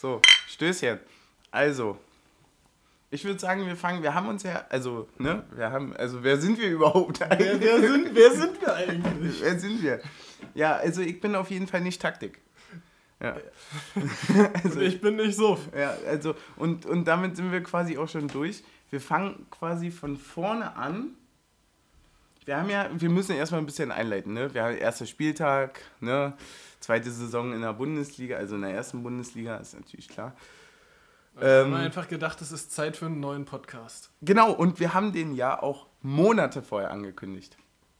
So, Stößchen. Also, ich würde sagen, wir fangen, wir haben uns ja, also, ne, wir haben, also, wer sind wir überhaupt eigentlich? Wer, wer, sind, wer sind wir eigentlich? wer sind wir? Ja, also, ich bin auf jeden Fall nicht Taktik. Ja. also, ich bin nicht so. Ja, also, und, und damit sind wir quasi auch schon durch. Wir fangen quasi von vorne an. Wir haben ja, wir müssen erstmal ein bisschen einleiten, ne? Wir haben erster Spieltag, ne? Zweite Saison in der Bundesliga, also in der ersten Bundesliga, ist natürlich klar. Wir ähm, haben einfach gedacht, es ist Zeit für einen neuen Podcast. Genau, und wir haben den ja auch Monate vorher angekündigt.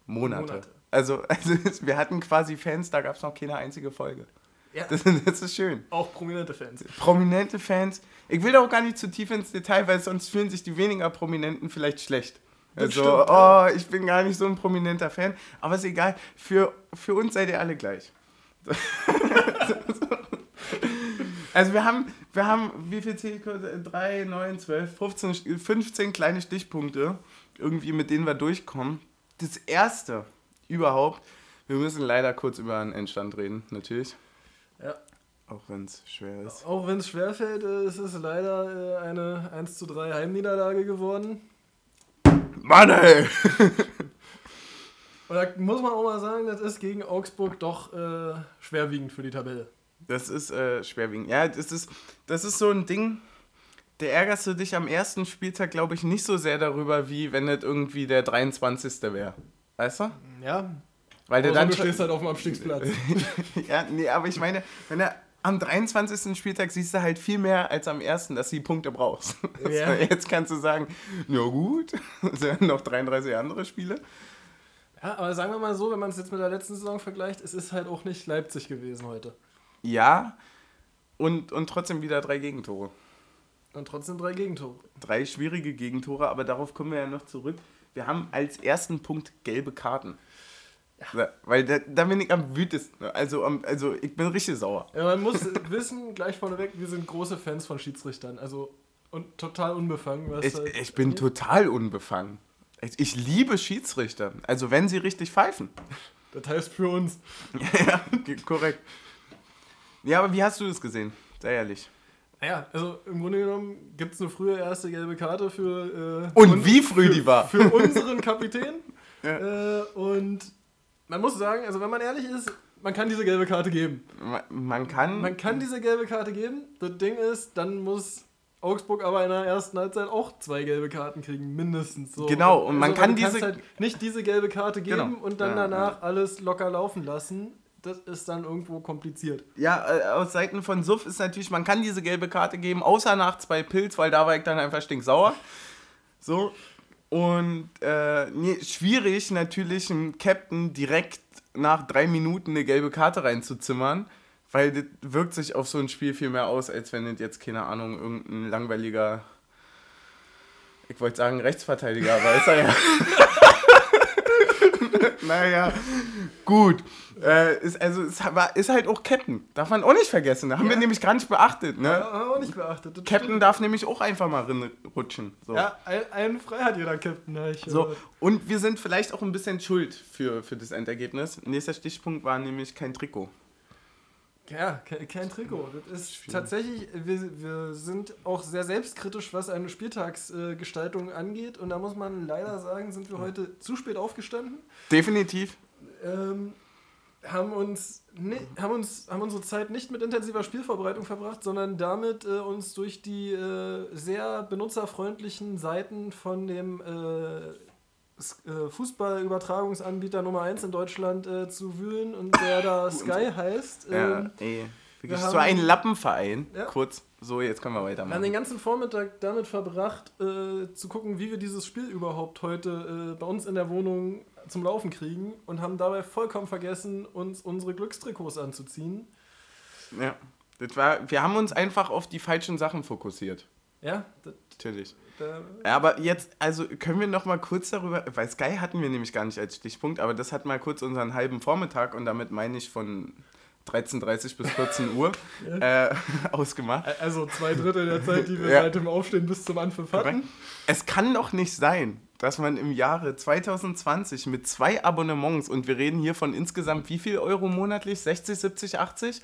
Monate. Monate. Also, also wir hatten quasi Fans, da gab es noch keine einzige Folge. Ja. Das, das, ist schön. Auch prominente Fans. Prominente Fans. Ich will auch gar nicht zu tief ins Detail, weil sonst fühlen sich die weniger Prominenten vielleicht schlecht. Also, stimmt, oh, ich bin gar nicht so ein prominenter Fan. Aber ist egal, für, für uns seid ihr alle gleich. also wir haben, wir haben, wie viel Zielkurse? 3, 9, 12, 15, 15 kleine Stichpunkte, irgendwie mit denen wir durchkommen. Das erste überhaupt, wir müssen leider kurz über einen Endstand reden, natürlich. Ja. Auch wenn es schwer ist. Auch wenn es schwer fällt, äh, ist es leider äh, eine 1 zu 3 Heimniederlage geworden. Mann, ey! Und da muss man auch mal sagen, das ist gegen Augsburg doch äh, schwerwiegend für die Tabelle. Das ist äh, schwerwiegend. Ja, das ist, das ist so ein Ding, da ärgerst du dich am ersten Spieltag, glaube ich, nicht so sehr darüber, wie wenn das irgendwie der 23. wäre. Weißt du? Ja. Weil der dann du stehst halt auf dem Abstiegsplatz. ja, nee, aber ich meine, wenn er am 23. Spieltag siehst du halt viel mehr als am ersten, dass du die Punkte brauchst. Ja. Jetzt kannst du sagen, ja gut, es sind noch 33 andere Spiele. Ja, aber sagen wir mal so, wenn man es jetzt mit der letzten Saison vergleicht, es ist halt auch nicht Leipzig gewesen heute. Ja, und, und trotzdem wieder drei Gegentore. Und trotzdem drei Gegentore. Drei schwierige Gegentore, aber darauf kommen wir ja noch zurück. Wir haben als ersten Punkt gelbe Karten. Ja. Weil da, da, bin ich am wütesten. Also, also ich bin richtig sauer. Ja, man muss wissen, gleich vorneweg, wir sind große Fans von Schiedsrichtern. Also und total unbefangen. ich, halt ich bin total unbefangen. Ich liebe Schiedsrichter. Also wenn sie richtig pfeifen. Das heißt für uns. ja, korrekt. Ja, aber wie hast du das gesehen? Sehr ehrlich. Naja, also im Grunde genommen gibt es eine frühe erste gelbe Karte für. Äh, und wie früh für, die war? Für unseren Kapitän. ja. äh, und man muss sagen, also wenn man ehrlich ist, man kann diese gelbe Karte geben. Man, man kann. Man kann diese gelbe Karte geben. Das Ding ist, dann muss Augsburg aber in der ersten Halbzeit auch zwei gelbe Karten kriegen, mindestens. So. Genau, und man also, kann diese. Halt nicht diese gelbe Karte geben genau. und dann ja, danach ja. alles locker laufen lassen. Das ist dann irgendwo kompliziert. Ja, äh, aus Seiten von Suff ist natürlich, man kann diese gelbe Karte geben, außer nach zwei Pilz, weil da war ich dann einfach stinksauer. So. Und äh, nee, schwierig natürlich, einem Captain direkt nach drei Minuten eine gelbe Karte reinzuzimmern. Weil das wirkt sich auf so ein Spiel viel mehr aus, als wenn das jetzt, keine Ahnung, irgendein langweiliger, ich wollte sagen Rechtsverteidiger, aber ist er ja. naja, gut. Äh, ist, also, ist, ist halt auch Captain. Darf man auch nicht vergessen. Da haben ja. wir nämlich gar nicht beachtet. Ne? Ja, haben wir auch nicht beachtet. Captain darf nämlich auch einfach mal rutschen. So. Ja, ein, frei hat jeder Captain. Ich, so. Und wir sind vielleicht auch ein bisschen schuld für, für das Endergebnis. Nächster Stichpunkt war nämlich kein Trikot. Ja, kein, kein Trikot. Das ist tatsächlich, wir, wir sind auch sehr selbstkritisch, was eine Spieltagsgestaltung äh, angeht. Und da muss man leider sagen, sind wir heute zu spät aufgestanden. Definitiv. Ähm, haben uns, ne, haben uns haben unsere Zeit nicht mit intensiver Spielvorbereitung verbracht, sondern damit äh, uns durch die äh, sehr benutzerfreundlichen Seiten von dem äh, Fußballübertragungsanbieter Nummer 1 in Deutschland äh, zu wühlen und der da Sky heißt. Ja, ähm, ey. Wirklich so ein Lappenverein. Ja. Kurz. So, jetzt können wir weitermachen. Wir haben den ganzen Vormittag damit verbracht, äh, zu gucken, wie wir dieses Spiel überhaupt heute äh, bei uns in der Wohnung zum Laufen kriegen und haben dabei vollkommen vergessen, uns unsere Glückstrikots anzuziehen. Ja. Das war, wir haben uns einfach auf die falschen Sachen fokussiert. Ja, natürlich. Aber jetzt, also können wir noch mal kurz darüber, weil Sky hatten wir nämlich gar nicht als Stichpunkt, aber das hat mal kurz unseren halben Vormittag und damit meine ich von 13.30 bis 14 Uhr äh, ausgemacht. Also zwei Drittel der Zeit, die wir ja. seit dem Aufstehen bis zum Anpfiff hatten. Es kann doch nicht sein, dass man im Jahre 2020 mit zwei Abonnements, und wir reden hier von insgesamt wie viel Euro monatlich? 60, 70, 80?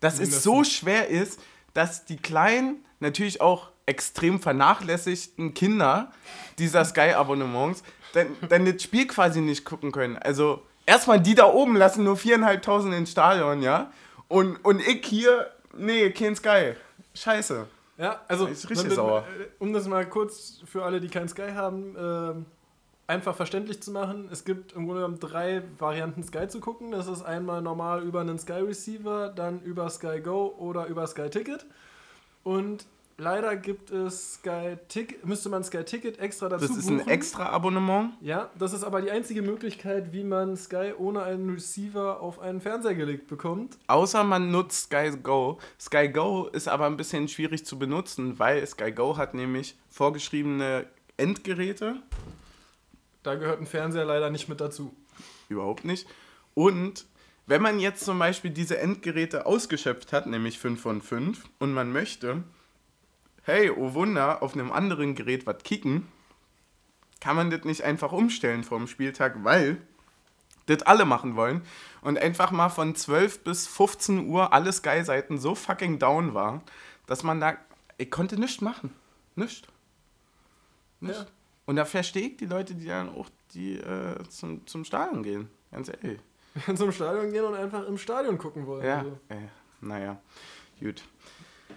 Dass es so schwer ist, dass die kleinen, natürlich auch extrem vernachlässigten Kinder dieser Sky-Abonnements dann, dann das Spiel quasi nicht gucken können. Also erstmal die da oben lassen nur 4.500 ins Stadion, ja? Und, und ich hier, nee, kein Sky. Scheiße. Ja, also Ist richtig wenn- sauer. äh, um das mal kurz für alle, die kein Sky haben, ähm, einfach verständlich zu machen. Es gibt im Grunde genommen drei Varianten Sky zu gucken. Das ist einmal normal über einen Sky Receiver, dann über Sky Go oder über Sky Ticket. Und leider gibt es Sky Ticket, müsste man Sky Ticket extra dazu Das ist buchen. ein extra Abonnement. Ja, das ist aber die einzige Möglichkeit, wie man Sky ohne einen Receiver auf einen Fernseher gelegt bekommt. Außer man nutzt Sky Go. Sky Go ist aber ein bisschen schwierig zu benutzen, weil Sky Go hat nämlich vorgeschriebene Endgeräte. Da gehört ein Fernseher leider nicht mit dazu. Überhaupt nicht. Und wenn man jetzt zum Beispiel diese Endgeräte ausgeschöpft hat, nämlich 5 von 5, und man möchte, hey, oh Wunder, auf einem anderen Gerät was kicken, kann man das nicht einfach umstellen vor dem Spieltag, weil das alle machen wollen und einfach mal von 12 bis 15 Uhr alle Sky-Seiten so fucking down war, dass man da, ich konnte nichts machen. Nichts. Nicht. Ja. Und da verstehe ich die Leute, die dann auch die, äh, zum, zum Stadion gehen. Ganz ehrlich. zum Stadion gehen und einfach im Stadion gucken wollen. Ja, Also. äh, naja. Gut.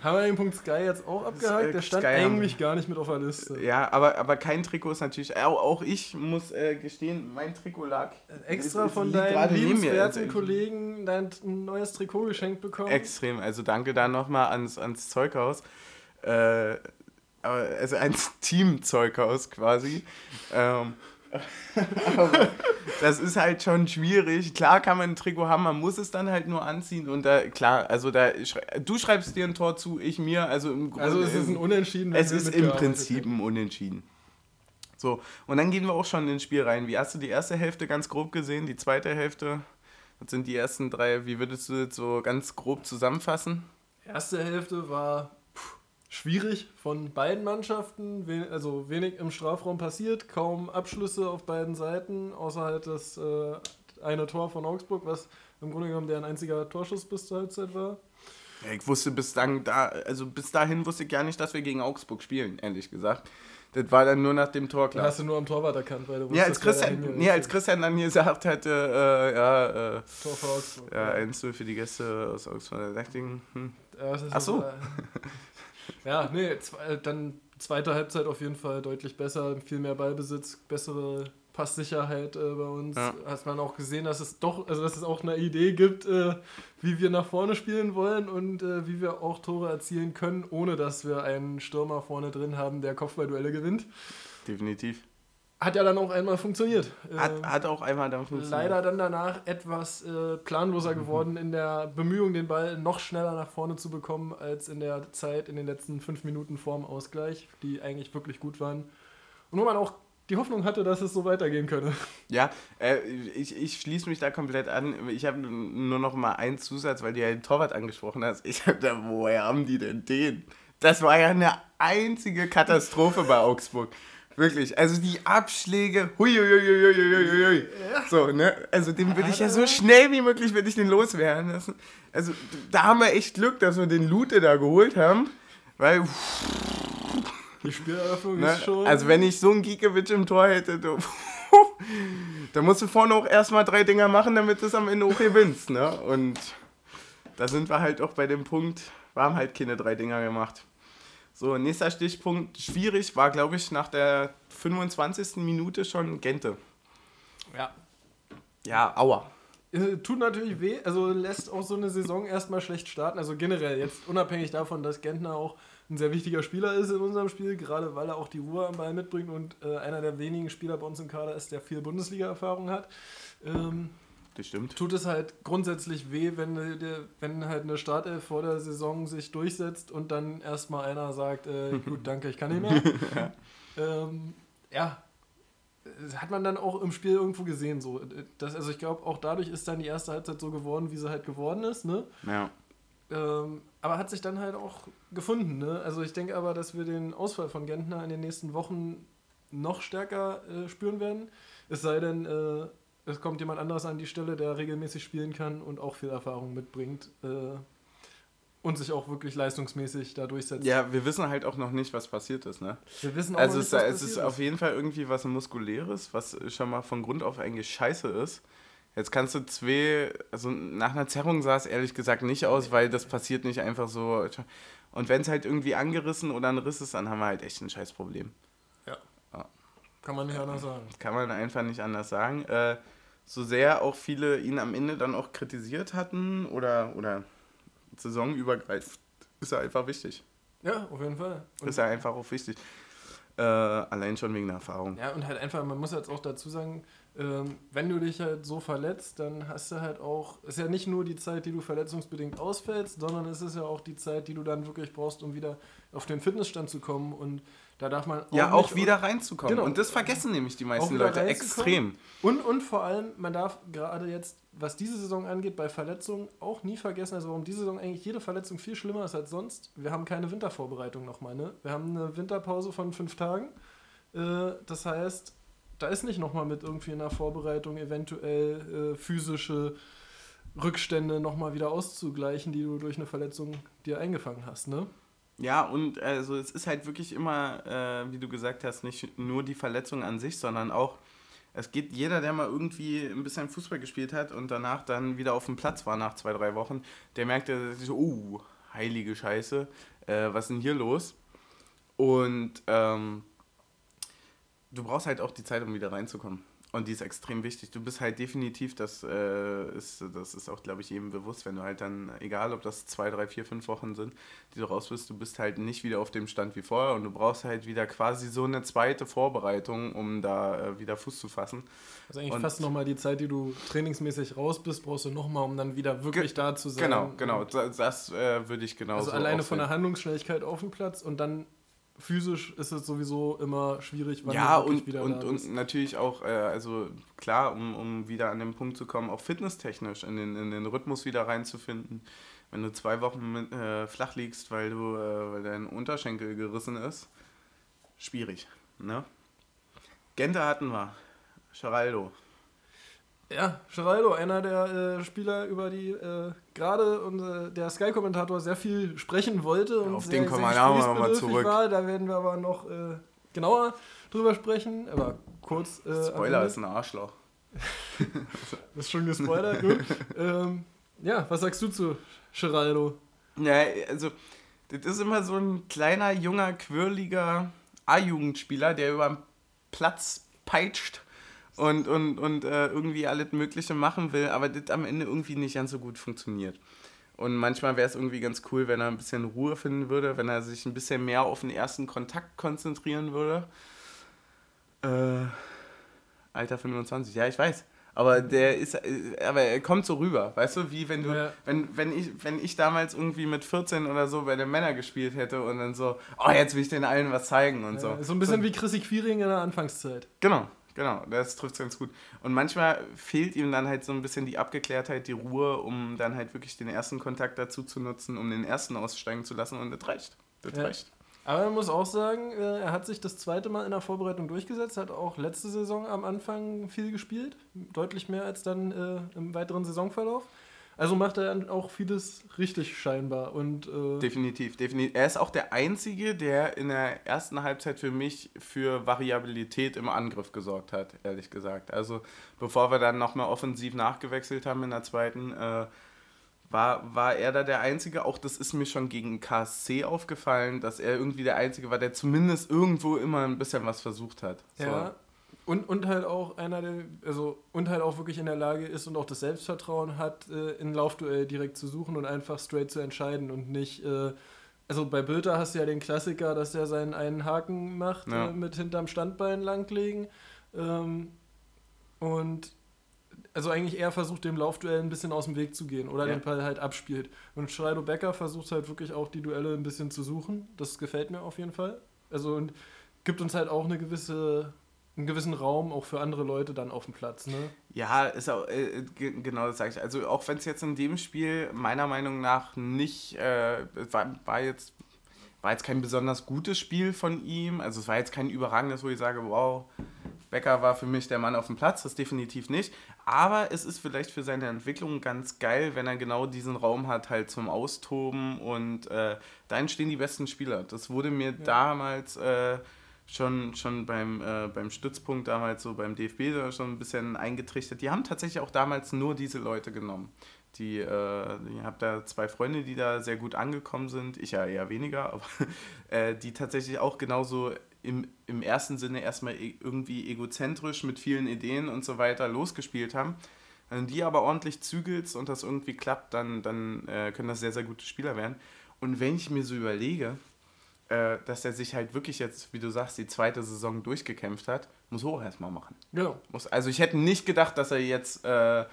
Haben wir den Punkt Sky jetzt auch abgehakt? äh, Der stand Sky haben- eigentlich gar nicht mit auf der Liste. Ja, aber, aber kein Trikot ist natürlich. Auch, auch ich muss äh, gestehen, mein Trikot lag. Extra es- es von deinen mir. liebenswerten Also, Kollegen dein ein neues Trikot geschenkt bekommen. Extrem. Also danke da nochmal ans, ans Zeughaus. Äh, also ans Team Zeughaus quasi. Ähm, aber das ist halt schon schwierig. Klar kann man ein Trikot haben, man muss es dann halt nur anziehen und da, klar, also da, du schreibst dir ein Tor zu, ich mir, also im Grunde. also es ist ein Unentschieden. Es ist im Prinzip ein Unentschieden. So, und dann gehen wir auch schon ins Spiel rein. Wie hast du die erste Hälfte ganz grob gesehen? Die zweite Hälfte? Was sind die ersten drei? Wie würdest du das so ganz grob zusammenfassen? Erste Hälfte war schwierig von beiden Mannschaften. Also wenig im Strafraum passiert, kaum Abschlüsse auf beiden Seiten, außer halt das äh, eine Tor von Augsburg, was im Grunde genommen deren einziger Torschuss bis zur Halbzeit war. Ja, Ich wusste bis dann da, also bis dahin wusste ich gar nicht, dass wir gegen Augsburg spielen, ehrlich gesagt. Das war dann nur nach dem Tor Da klar. hast du nur am Torwart erkannt, weil du Ja, als Christian, nee, als Christian dann gesagt hätte, äh, ja, äh, Tor für Augsburg. ja, 1-0 für die Gäste aus Augsburg, da dachte ich, hm, Ja, Ach so. ja, nee, zwe- dann zweite Halbzeit auf jeden Fall deutlich besser, viel mehr Ballbesitz, bessere Passsicherheit äh, bei uns. Ja. Hat man auch gesehen, dass es doch, also dass es auch eine Idee gibt, äh, wie wir nach vorne spielen wollen und äh, wie wir auch Tore erzielen können, ohne dass wir einen Stürmer vorne drin haben, der Kopfballduelle gewinnt. definitiv. Hat ja dann auch einmal funktioniert. Hat, Ähm, hat auch einmal dann funktioniert. Leider dann danach etwas äh, planloser geworden in der Bemühung, den Ball noch schneller nach vorne zu bekommen, als in der Zeit in den letzten fünf Minuten vorm Ausgleich, die eigentlich wirklich gut waren. Und wo man auch die Hoffnung hatte, dass es so weitergehen könne. Ja, äh, ich, ich schließe mich da komplett an. Ich habe nur noch mal einen Zusatz, weil du ja den Torwart angesprochen hast. Ich habe da, woher haben die denn den? Das war ja eine einzige Katastrophe bei Augsburg. Wirklich, also die Abschläge, hui, hui, hui, hui, hui, hui, hui. So, ne? Also den würde ich ja so schnell wie möglich, würde ich den loswerden lassen. Also da haben wir echt Glück, dass wir den Lute da geholt haben, weil Die Spieleröffnung Ne? ist schon. Also wenn ich so einen Giekewitsch im Tor hätte, du, dann musst du vorne auch erstmal drei Dinger machen, damit du es am Ende auch gewinnst. Ne? Und da sind wir halt auch bei dem Punkt, wir haben halt keine drei Dinger gemacht. So, nächster Stichpunkt, schwierig, war glaube ich nach der 25. Minute schon Gente. ja. Ja, aua. Äh, Tut natürlich weh, also lässt auch so eine Saison erstmal schlecht starten. Also generell, jetzt unabhängig davon, dass Gentner auch ein sehr wichtiger Spieler ist in unserem Spiel, gerade weil er auch die Ruhe am Ball mitbringt und äh, einer der wenigen Spieler bei uns im Kader ist, der viel Bundesliga-Erfahrung hat. Ähm, Das stimmt. tut es halt grundsätzlich weh, wenn, äh, wenn halt eine Startelf vor der Saison sich durchsetzt und dann erstmal einer sagt, äh, gut, danke, ich kann nicht mehr. ähm, ja, das hat man dann auch im Spiel irgendwo gesehen. So. Das, also ich glaube, auch dadurch ist dann die erste Halbzeit so geworden, wie sie halt geworden ist. Ne? Ja. Ähm, aber hat sich dann halt auch gefunden. Ne? Also ich denke aber, dass wir den Ausfall von Gentner in den nächsten Wochen noch stärker äh, spüren werden. Es sei denn, äh, es kommt jemand anderes an die Stelle, der regelmäßig spielen kann und auch viel Erfahrung mitbringt. Äh, und sich auch wirklich leistungsmäßig da durchsetzt. Ja, wir wissen halt auch noch nicht, was passiert ist, ne? Wir wissen auch Also noch es, nicht, was es ist passiert auf jeden Fall irgendwie was Muskuläres, was schon mal von Grund auf eigentlich scheiße ist. Jetzt kannst du zwei, also nach einer Zerrung sah es ehrlich gesagt nicht aus, weil das passiert nicht einfach so. Und wenn es halt irgendwie angerissen oder ein Riss ist, dann haben wir halt echt ein Scheißproblem. Ja. Kann man nicht anders sagen. Kann man einfach nicht anders sagen. Äh, so sehr auch viele ihn am Ende dann auch kritisiert hatten oder, oder saisonübergreifend, ist er einfach wichtig. Ja, auf jeden Fall. Und ist er einfach auch wichtig. Äh, allein schon wegen der Erfahrung. Ja, und halt einfach, man muss jetzt auch dazu sagen, ähm, wenn du dich halt so verletzt, dann hast du halt auch, ist ja nicht nur die Zeit, die du verletzungsbedingt ausfällst, sondern es ist ja auch die Zeit, die du dann wirklich brauchst, um wieder auf den Fitnessstand zu kommen und da darf man auch ja, auch wieder reinzukommen. Genau. Und das vergessen nämlich die meisten Leute extrem. Und, und vor allem, man darf gerade jetzt, was diese Saison angeht, bei Verletzungen auch nie vergessen, also warum diese Saison eigentlich jede Verletzung viel schlimmer ist als sonst. Wir haben keine Wintervorbereitung nochmal, ne? Wir haben eine Winterpause von fünf Tagen. Äh, das heißt, da ist nicht nochmal mit irgendwie in der Vorbereitung eventuell äh, physische Rückstände nochmal wieder auszugleichen, die du durch eine Verletzung dir eingefangen hast, ne? Ja, und also es ist halt wirklich immer, äh, wie du gesagt hast, nicht nur die Verletzung an sich, sondern auch, es geht jeder, der mal irgendwie ein bisschen Fußball gespielt hat und danach dann wieder auf dem Platz war nach zwei, drei Wochen, der merkte sich so, oh, heilige Scheiße, äh, was ist denn hier los? Und ähm, du brauchst halt auch die Zeit, um wieder reinzukommen. Und die ist extrem wichtig. Du bist halt definitiv, das, äh, ist, das ist auch, glaube ich, jedem bewusst, wenn du halt dann, egal ob das zwei, drei, vier, fünf Wochen sind, die du raus bist, du bist halt nicht wieder auf dem Stand wie vorher und du brauchst halt wieder quasi so eine zweite Vorbereitung, um da äh, wieder Fuß zu fassen. Also eigentlich Und- fast nochmal die Zeit, die du trainingsmäßig raus bist, brauchst du nochmal, um dann wieder wirklich da zu sein. Genau, genau. Das, das äh, würde ich genau Also so alleine auch von der. Handlungsschnelligkeit auf dem Platz und dann physisch ist es sowieso immer schwierig, wann Ja, und, wieder und, und natürlich auch, äh, also klar, um, um wieder an den Punkt zu kommen, auch fitnesstechnisch in den, in den Rhythmus wieder reinzufinden. Wenn du zwei Wochen mit, äh, flach liegst, weil, du, äh, weil dein Unterschenkel gerissen ist, schwierig. Ne? Gente hatten wir. Geraldo. Ja, Geraldo, einer der äh, Spieler, über die äh, gerade unser- der Sky-Kommentator sehr viel sprechen wollte und auf sehr, den kommen wir nachher noch mal gesprächsbedürftig zurück. war. Da werden wir aber noch äh, genauer drüber sprechen. Aber kurz. Äh, Spoiler ist ein Arschloch. Das ist schon gespoilert, gut. ähm, ja, was sagst du zu Geraldo? Ja, also, das ist immer so ein kleiner, junger, quirliger A-Jugendspieler, der über den Platz peitscht und, und, und äh, irgendwie alles Mögliche machen will, aber das am Ende irgendwie nicht ganz so gut funktioniert. Und manchmal wäre es irgendwie ganz cool, wenn er ein bisschen Ruhe finden würde, wenn er sich ein bisschen mehr auf den ersten Kontakt konzentrieren würde. Äh, Alter 25, ja, ich weiß. Aber der ist, äh, aber er kommt so rüber, weißt du, wie wenn du, Ja. wenn, wenn ich, wenn ich damals irgendwie mit 14 oder so bei den Männern gespielt hätte und dann so, oh, jetzt will ich den allen was zeigen und so. Äh, so ein bisschen wie Chrissy Quiring in der Anfangszeit. Genau, genau, das trifft ganz gut. Und manchmal fehlt ihm dann halt so ein bisschen die Abgeklärtheit, die Ruhe, um dann halt wirklich den ersten Kontakt dazu zu nutzen, um den ersten aussteigen zu lassen und das reicht. Das Ja. reicht. Aber man muss auch sagen, äh, er hat sich das zweite Mal in der Vorbereitung durchgesetzt, hat auch letzte Saison am Anfang viel gespielt, deutlich mehr als dann äh, im weiteren Saisonverlauf. Also macht er dann auch vieles richtig scheinbar. Und äh, Definitiv, definitiv. Er ist auch der Einzige, der in der ersten Halbzeit für mich für Variabilität im Angriff gesorgt hat, ehrlich gesagt. Also bevor wir dann nochmal offensiv nachgewechselt haben in der zweiten, äh, war, war er da der Einzige. Auch das ist mir schon gegen KSC aufgefallen, dass er irgendwie der Einzige war, der zumindest irgendwo immer ein bisschen was versucht hat. So. ja. Und, und halt auch einer, der, also und halt auch wirklich in der Lage ist und auch das Selbstvertrauen hat, äh, in Laufduell direkt zu suchen und einfach straight zu entscheiden und nicht. Äh, also bei Bilder hast du ja den Klassiker, dass er seinen einen Haken macht, Ja. äh, mit hinterm Standbein langlegen. Ähm, und also eigentlich eher versucht, dem Laufduell ein bisschen aus dem Weg zu gehen oder Ja. den Ball halt abspielt. Und Schreido Becker versucht halt wirklich auch die Duelle ein bisschen zu suchen. Das gefällt mir auf jeden Fall. Also und gibt uns halt auch eine gewisse, einen gewissen Raum auch für andere Leute dann auf dem Platz. Ne? Ja, ist auch, äh, ge- genau das sage ich. Also auch wenn es jetzt in dem Spiel meiner Meinung nach nicht, äh, es war, war jetzt war jetzt kein besonders gutes Spiel von ihm. Also es war jetzt kein überragendes, wo ich sage, wow, Becker war für mich der Mann auf dem Platz, das definitiv nicht. Aber es ist vielleicht für seine Entwicklung ganz geil, wenn er genau diesen Raum hat, halt zum Austoben und äh, da entstehen die besten Spieler. Das wurde mir ja. damals äh, schon, schon beim, äh, beim Stützpunkt, damals so beim DFB schon ein bisschen eingetrichtert. Die haben tatsächlich auch damals nur diese Leute genommen. Die, äh, ich habe da zwei Freunde, die da sehr gut angekommen sind, ich ja eher weniger, aber äh, die tatsächlich auch genauso im, im ersten Sinne erstmal e irgendwie egozentrisch mit vielen Ideen und so weiter losgespielt haben. Wenn die aber ordentlich zügelst und das irgendwie klappt, dann, dann äh, können das sehr, sehr gute Spieler werden. Und wenn ich mir so überlege, äh, dass er sich halt wirklich jetzt, wie du sagst, die zweite Saison durchgekämpft hat, muss hoch erstmal machen. Genau. Muss, also ich hätte nicht gedacht, dass er jetzt äh,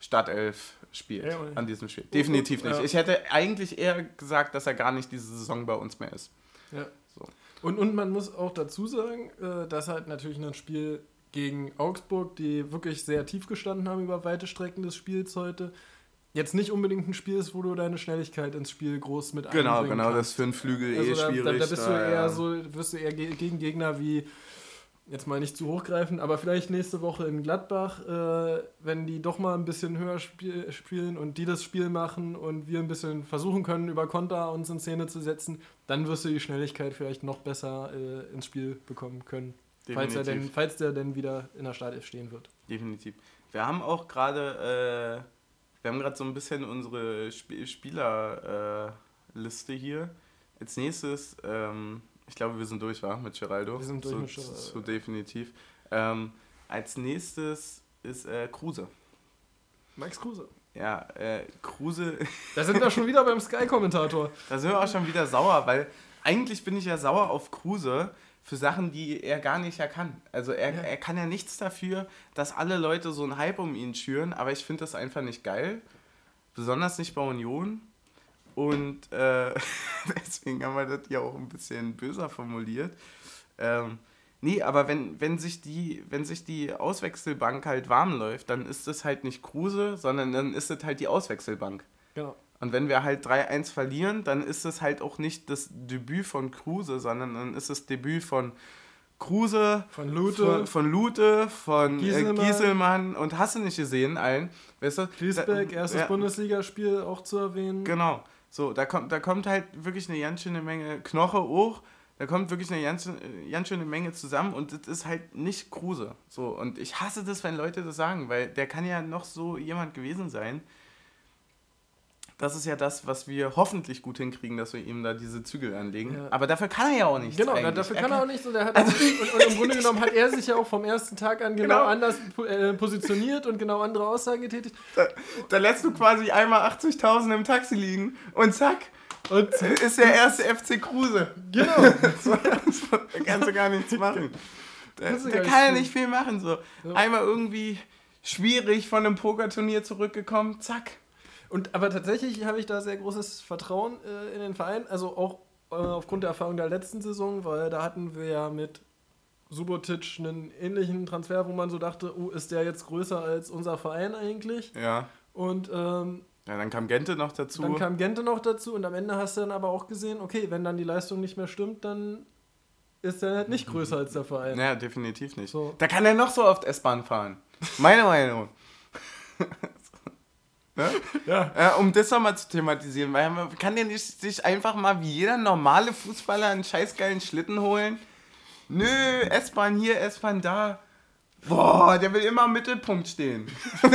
Startelf spielt ja, an diesem Spiel. Definitiv nicht. Ja. Ich hätte eigentlich eher gesagt, dass er gar nicht diese Saison bei uns mehr ist. Ja. So. Und, und man muss auch dazu sagen, äh, dass halt natürlich ein Spiel gegen Augsburg, die wirklich sehr tief gestanden haben über weite Strecken des Spiels heute, jetzt nicht unbedingt ein Spiel ist, wo du deine Schnelligkeit ins Spiel groß mit Genau, genau, kannst. das für einen Flügel also eh da, schwierig. Da, da bist da, du eher ja. so, wirst du eher gegen Gegner wie jetzt mal nicht zu hochgreifen, aber vielleicht nächste Woche in Gladbach, äh, wenn die doch mal ein bisschen höher spiel spielen und die das Spiel machen und wir ein bisschen versuchen können, über Konter uns in Szene zu setzen, dann wirst du die Schnelligkeit vielleicht noch besser äh, ins Spiel bekommen können. Falls, er denn, falls der denn wieder in der Startelf stehen wird. Definitiv. Wir haben auch gerade, äh, wir haben gerade so ein bisschen unsere Sp Spielerliste hier. Als nächstes ähm, ich glaube, wir sind durch, war mit Geraldo. Wir sind durch so, mit Geraldo. So definitiv. Ähm, als nächstes ist äh, Kruse. Max Kruse. Ja, äh, Kruse. Da sind wir schon wieder beim Sky-Kommentator. Da sind wir auch schon wieder sauer, weil eigentlich bin ich ja sauer auf Kruse für Sachen, die er gar nicht kann. Also er, ja. er kann ja nichts dafür, dass alle Leute so einen Hype um ihn schüren, aber ich finde das einfach nicht geil. Besonders nicht bei Union. Und äh, deswegen haben wir das ja auch ein bisschen böser formuliert. Ähm, nee, aber wenn, wenn, sich die, wenn sich die Auswechselbank halt warm läuft, dann ist das halt nicht Kruse, sondern dann ist es halt die Auswechselbank. Genau. Und wenn wir halt 3-1 verlieren, dann ist es halt auch nicht das Debüt von Kruse, sondern dann ist es Debüt von Kruse, von Lute, von, von, Lute, von äh, Gieselmann. Äh, Gieselmann und hast du nicht gesehen, allen. Weißt du? Griesbeck, erstes ja, Bundesligaspiel auch zu erwähnen. Genau. So, da kommt, da kommt halt wirklich eine ganz schöne Menge Knoche hoch. Da kommt wirklich eine ganz, ganz schöne Menge zusammen und das ist halt nicht Kruse. So, und ich hasse das, wenn Leute das sagen, weil der kann ja noch so jemand gewesen sein, das ist ja das, was wir hoffentlich gut hinkriegen, dass wir ihm da diese Zügel anlegen. Ja. Aber dafür kann er ja auch nichts. Genau, eigentlich. dafür kann er, auch nichts. Und, also, und, und, im Grunde genommen hat er sich ja auch vom ersten Tag an genau, genau. anders äh, positioniert und genau andere Aussagen getätigt. Da, da lässt du quasi einmal 80.000 im Taxi liegen und zack. Und ist der erste FC Kruse. Genau. so, da kannst du gar nichts machen. Da, da kann er nicht viel machen. So. Einmal irgendwie schwierig von einem Pokerturnier zurückgekommen, zack. Und aber tatsächlich habe ich da sehr großes Vertrauen äh, in den Verein, also auch äh, aufgrund der Erfahrung der letzten Saison, weil da hatten wir ja mit Subotic einen ähnlichen Transfer, wo man so dachte, oh, ist der jetzt größer als unser Verein eigentlich? Ja. Und ähm, ja, dann kam Gente noch dazu. Dann kam Gente noch dazu und am Ende hast du dann aber auch gesehen, okay, wenn dann die Leistung nicht mehr stimmt, dann ist er halt nicht größer als der Verein. Ja, definitiv nicht. So. Da kann er noch so oft S-Bahn fahren. Meine Meinung. Ne? Ja. ja. um das nochmal zu thematisieren, weil man kann ja nicht sich einfach mal wie jeder normale Fußballer einen scheißgeilen Schlitten holen. Nö, S-Bahn hier, S-Bahn da. Boah, der will immer im Mittelpunkt stehen.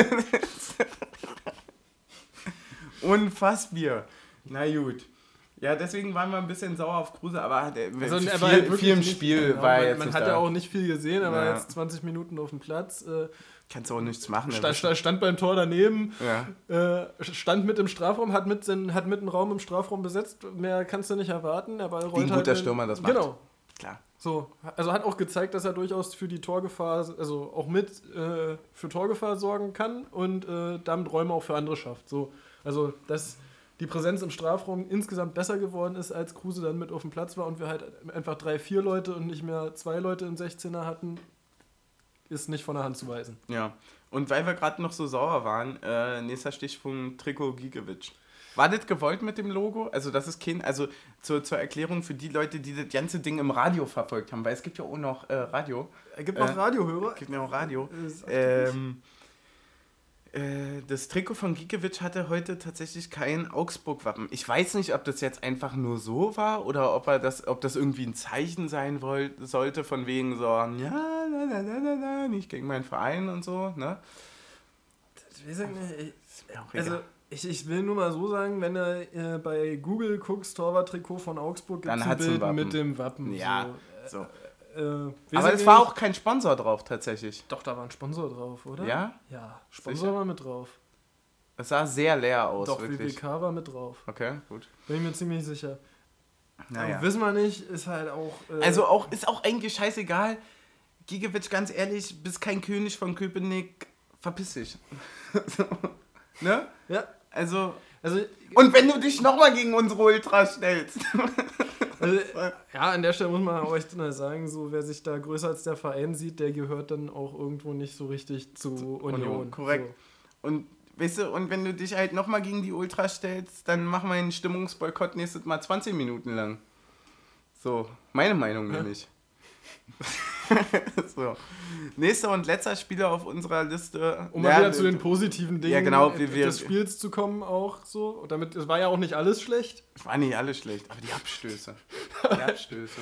Unfassbar. Na gut. Ja, deswegen waren wir ein bisschen sauer auf Kruse, aber der, also, viel, halt viel im Spiel nicht, war genau, jetzt Man hat ja auch nicht viel gesehen, aber ja. jetzt 20 Minuten auf dem Platz. Äh, Kannst du auch nichts machen. Stand, stand, stand beim Tor daneben, ja. äh, stand mit im Strafraum, hat mit, hat mit einen Raum im Strafraum besetzt. Mehr kannst du nicht erwarten. Der Ball rollt Wie ein guter halt Stürmer das macht. Genau. Klar. So, also hat auch gezeigt, dass er durchaus für die Torgefahr, also auch mit äh, für Torgefahr sorgen kann und äh, damit Räume auch für andere schafft. So, also dass die Präsenz im Strafraum insgesamt besser geworden ist, als Kruse dann mit auf dem Platz war und wir halt einfach drei, vier Leute und nicht mehr zwei Leute im 16er hatten, ist nicht von der Hand zu weisen. Ja, und weil wir gerade noch so sauer waren, äh, nächster Stichpunkt Trikot Gigovic. War das gewollt mit dem Logo? Also das ist kein, also zur, zur Erklärung für die Leute, die das ganze Ding im Radio verfolgt haben, weil es gibt ja auch noch äh, Radio. Es gibt noch äh, Radiohörer. Es gibt ja auch Radio. Ähm, äh, das Trikot von Giekewitsch hatte heute tatsächlich kein Augsburg-Wappen. Ich weiß nicht, ob das jetzt einfach nur so war oder ob er das, ob das irgendwie ein Zeichen sein wollte, sollte, von wegen so, ja, la, la, la, la, la, nicht gegen meinen Verein und so, ne? Ich weiß nicht, ich, mir auch also ich, ich will nur mal so sagen, wenn du äh, bei Google guckst, Torwarttrikot von Augsburg, Dann gibt's ein Bild Wappen. mit dem Wappen. ja, So, so. Äh, Aber es war auch kein Sponsor drauf tatsächlich. Doch, da war ein Sponsor drauf, oder? Ja? Ja, Sponsor Sicher? war mit drauf. Es sah sehr leer aus, Doch, wirklich. WWK war mit drauf. Okay, gut. Bin ich mir ziemlich sicher. Naja. Aber wissen wir nicht, ist halt auch. äh, Also auch, ist auch eigentlich scheißegal. Giegewitsch, ganz ehrlich, bist kein König von Köpenick, verpiss dich. so, ne? Ja, Also, also, und wenn du dich nochmal gegen unsere Ultras stellst. also ja, an der Stelle muss man auch echt mal sagen, so wer sich da größer als der Verein sieht, der gehört dann auch irgendwo nicht so richtig zu Union. Union, korrekt. So. Und weißt du, und wenn du dich halt nochmal gegen die Ultras stellst, dann machen wir einen Stimmungsboykott nächstes Mal 20 Minuten lang. So, meine Meinung Ja. so. Nächster und letzter Spieler auf unserer Liste. Um mal wieder zu den positiven Dingen Ja, genau, äh, wie wir- des Spiels zu kommen, auch so. Und damit, es war ja auch nicht alles schlecht. War nicht alles schlecht, aber die Abstöße. Die Abstöße.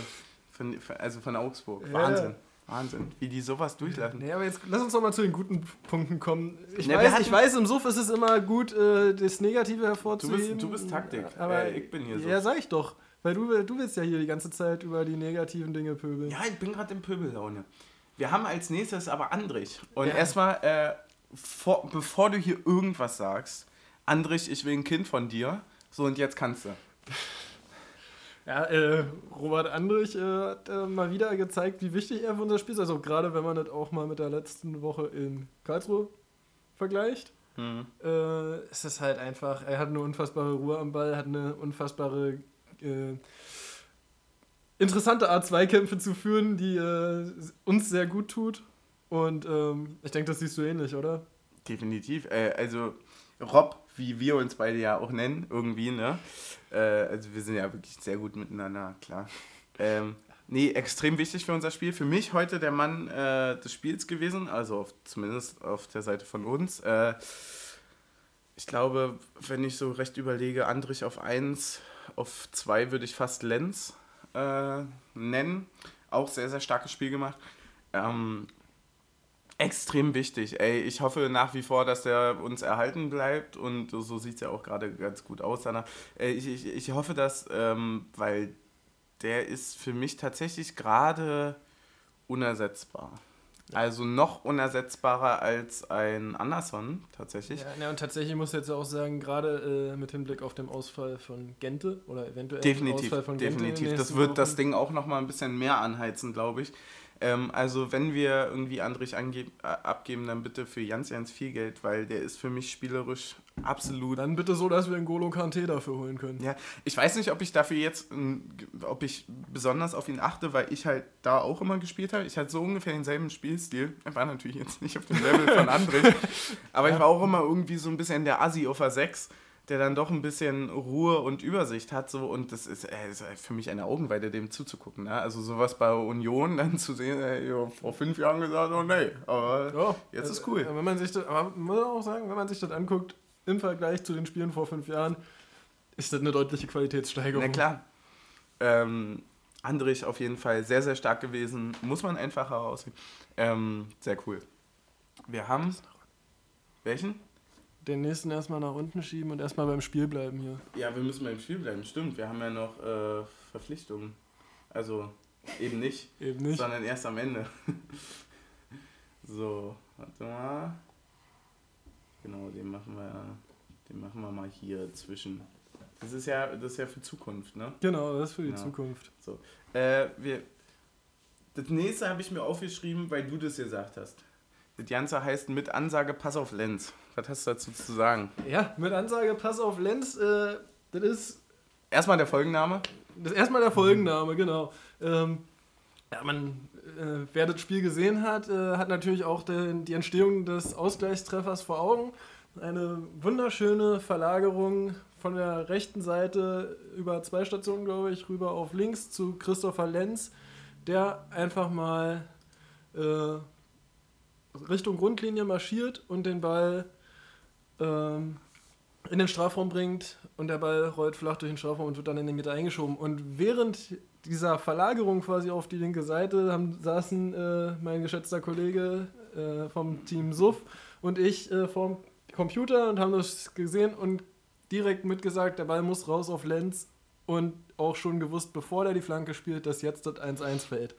Von, also von Augsburg. Ja. Wahnsinn. Wahnsinn. Wie die sowas durchlassen. Nee, aber jetzt lass uns doch mal zu den guten Punkten kommen. Ich, Ja, wir weiß, ich weiß, im Suff ist es immer gut, äh, das Negative hervorzuheben. Du bist Taktik. Aber Äh, ich bin hier so. Ja, sag ich doch. Weil du, du willst ja hier die ganze Zeit über die negativen Dinge pöbeln. Ja, ich bin gerade in Pöbellaune. Wir haben als nächstes aber Andrich. Und Ja. erstmal, äh, vor, bevor du hier irgendwas sagst, Andrich, ich will ein Kind von dir. So, und jetzt kannst du. Ja, äh, Robert Andrich äh, hat äh, mal wieder gezeigt, wie wichtig er für unser Spiel ist. Also gerade wenn man das auch mal mit der letzten Woche in Karlsruhe vergleicht. Mhm. Äh, es ist halt einfach, er hat eine unfassbare Ruhe am Ball, hat eine unfassbare äh, interessante Art, Zweikämpfe zu führen, die äh, uns sehr gut tut. Und ähm, ich denke, das siehst du ähnlich, oder? Definitiv. Äh, also, Rob, wie wir uns beide ja auch nennen, irgendwie, ne? Äh, also, wir sind ja wirklich sehr gut miteinander, klar. Ähm, nee, extrem wichtig für unser Spiel. Für mich heute der Mann äh, des Spiels gewesen, also auf, zumindest auf der Seite von uns. Ich glaube, wenn ich so recht überlege, Andrich auf 1, auf 2 würde ich fast Lenz äh, nennen. Auch sehr, sehr starkes Spiel gemacht. Ähm, extrem wichtig. Ey, ich hoffe nach wie vor, dass der uns erhalten bleibt und so sieht es ja auch gerade ganz gut aus. Danach. Äh, ich, ich, ich hoffe, dass, ähm, weil der ist für mich tatsächlich gerade unersetzbar. Also noch unersetzbarer als ein Anderson tatsächlich. Ja, ja, und tatsächlich muss ich jetzt auch sagen, gerade äh, mit Hinblick auf den Ausfall von Gente oder eventuell Definitiv, Ausfall von Gente definitiv. Das wird das Wochen. Ding auch noch mal ein bisschen mehr anheizen, glaube ich. Ähm, also wenn wir irgendwie Andrich abgeben, dann bitte für Jans Jans viel Geld, weil der ist für mich spielerisch absolut. Dann bitte so, dass wir einen Golo Kante dafür holen können. Ja, ich weiß nicht, ob ich dafür jetzt, ob ich besonders auf ihn achte, weil ich halt da auch immer gespielt habe. Ich hatte so ungefähr denselben Spielstil. Er war natürlich jetzt nicht auf dem Level von Andrich, aber ich war auch immer irgendwie so ein bisschen der Assi auf der 6 der dann doch ein bisschen Ruhe und Übersicht hat. So, und das ist, äh, ist für mich eine Augenweide, dem zuzugucken. Ne? Also sowas bei Union dann zu sehen, ja, vor fünf Jahren gesagt, oh nee, aber Ja, jetzt also, ist cool. äh, Wenn man sich das, aber man muss auch sagen, wenn man sich das anguckt, im Vergleich zu den Spielen vor fünf Jahren, ist das eine deutliche Qualitätssteigerung. Na klar. Ähm, Andrich auf jeden Fall sehr, sehr stark gewesen. Muss man einfach herausheben. Ähm, sehr cool. Wir haben. Welchen? Den nächsten erstmal nach unten schieben und erstmal beim Spiel bleiben hier. Ja, wir müssen beim Spiel bleiben. Stimmt, wir haben ja noch äh, Verpflichtungen. Also eben nicht, Eben nicht. sondern erst am Ende. so, warte mal. Genau, den machen wir, den machen wir mal hier zwischen. Das ist ja, das ist ja für Zukunft, ne? Genau, das ist für die Ja. Zukunft. Äh, wir, das nächste habe ich mir aufgeschrieben, weil du das gesagt hast. Das Ganze heißt mit Ansage Pass auf Lenz. Was hast du dazu zu sagen? Ja, mit Ansage, pass auf Lenz, äh, das ist Erstmal der Folgenname. Das ist erstmal der Folgenname, genau. Ähm, ja, man, äh, wer das Spiel gesehen hat, äh, hat natürlich auch den, die Entstehung des Ausgleichstreffers vor Augen. Eine wunderschöne Verlagerung von der rechten Seite über zwei Stationen, glaube ich, rüber auf links zu Christopher Lenz, der einfach mal äh, Richtung Grundlinie marschiert und den Ball ähm, in den Strafraum bringt und der Ball rollt flach durch den Strafraum und wird dann in den Meter eingeschoben. Und während dieser Verlagerung quasi auf die linke Seite haben, saßen äh, mein geschätzter Kollege äh, vom Team Suff und ich äh, vorm Computer und haben das gesehen und direkt mitgesagt, der Ball muss raus auf Lenz und auch schon gewusst, bevor der die Flanke spielt, dass jetzt das 1-1 fällt.